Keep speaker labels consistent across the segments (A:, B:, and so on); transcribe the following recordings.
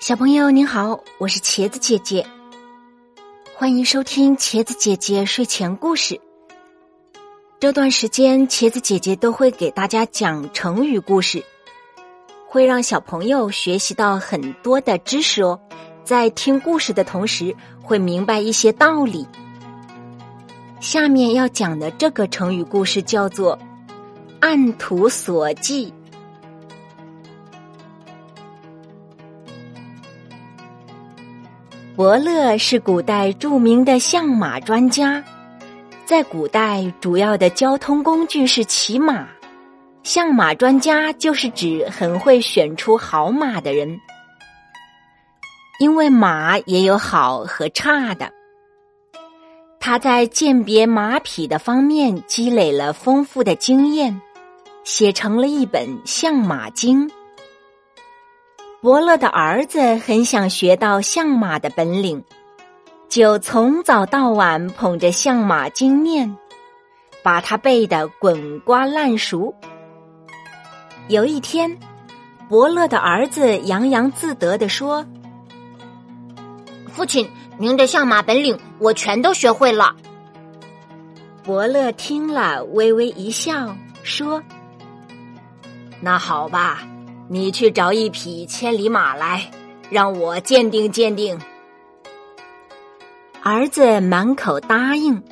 A: 小朋友您好，我是茄子姐姐，欢迎收听茄子姐姐睡前故事。这段时间，茄子姐姐都会给大家讲成语故事，会让小朋友学习到很多的知识哦。在听故事的同时，会明白一些道理。下面要讲的这个成语故事叫做“按图索骥”。伯乐是古代著名的相马专家，在古代主要的交通工具是骑马，相马专家就是指很会选出好马的人，因为马也有好和差的。他在鉴别马匹的方面积累了丰富的经验，写成了一本《相马经》。伯乐的儿子很想学到相马的本领，就从早到晚捧着《相马经》念，把它背得滚瓜烂熟。有一天，伯乐的儿子洋洋自得地说：“
B: 父亲，您的相马本领我全都学会了。”
A: 伯乐听了，微微一笑，说：“那好吧。”你去找一匹千里马来，让我鉴定鉴定。儿子满口答应，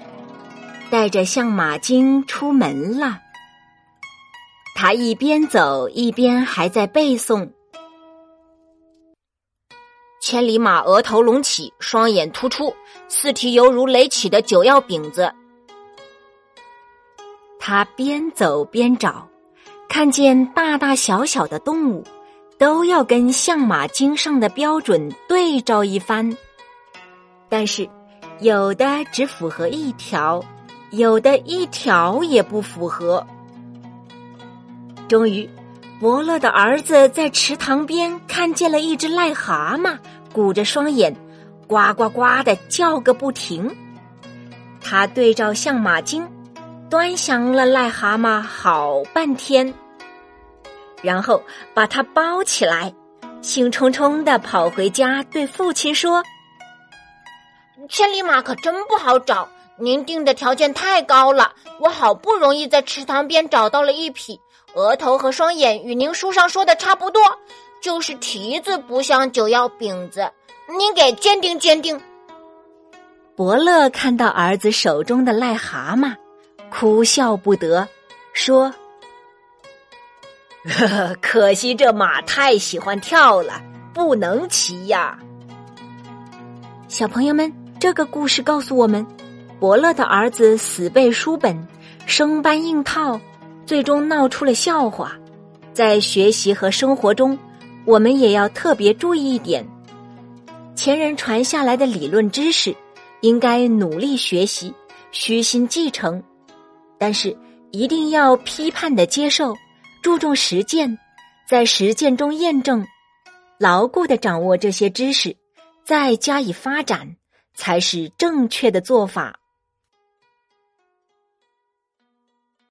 A: 带着相马经出门了。他一边走一边还在背诵：“
B: 千里马额头隆起，双眼突出，四蹄犹如垒起的九曜饼子。”
A: 他边走边找。看见大大小小的动物，都要跟相马经上的标准对照一番，但是有的只符合一条，有的一条也不符合。终于，伯乐的儿子在池塘边看见了一只癞蛤蟆，鼓着双眼，呱呱呱的叫个不停。他对照相马经。端详了癞蛤蟆好半天，然后把它包起来，兴冲冲的跑回家，对父亲说：“
B: 千里马可真不好找，您定的条件太高了。我好不容易在池塘边找到了一匹，额头和双眼与您书上说的差不多，就是蹄子不像九曜饼子。您给鉴定鉴定。”
A: 伯乐看到儿子手中的癞蛤蟆。哭笑不得，说：“呵 呵可惜这马太喜欢跳了，不能骑呀。”小朋友们，这个故事告诉我们：伯乐的儿子死背书本，生搬硬套，最终闹出了笑话。在学习和生活中，我们也要特别注意一点：前人传下来的理论知识，应该努力学习，虚心继承。但是一定要批判的接受，注重实践，在实践中验证，牢固的掌握这些知识，再加以发展，才是正确的做法。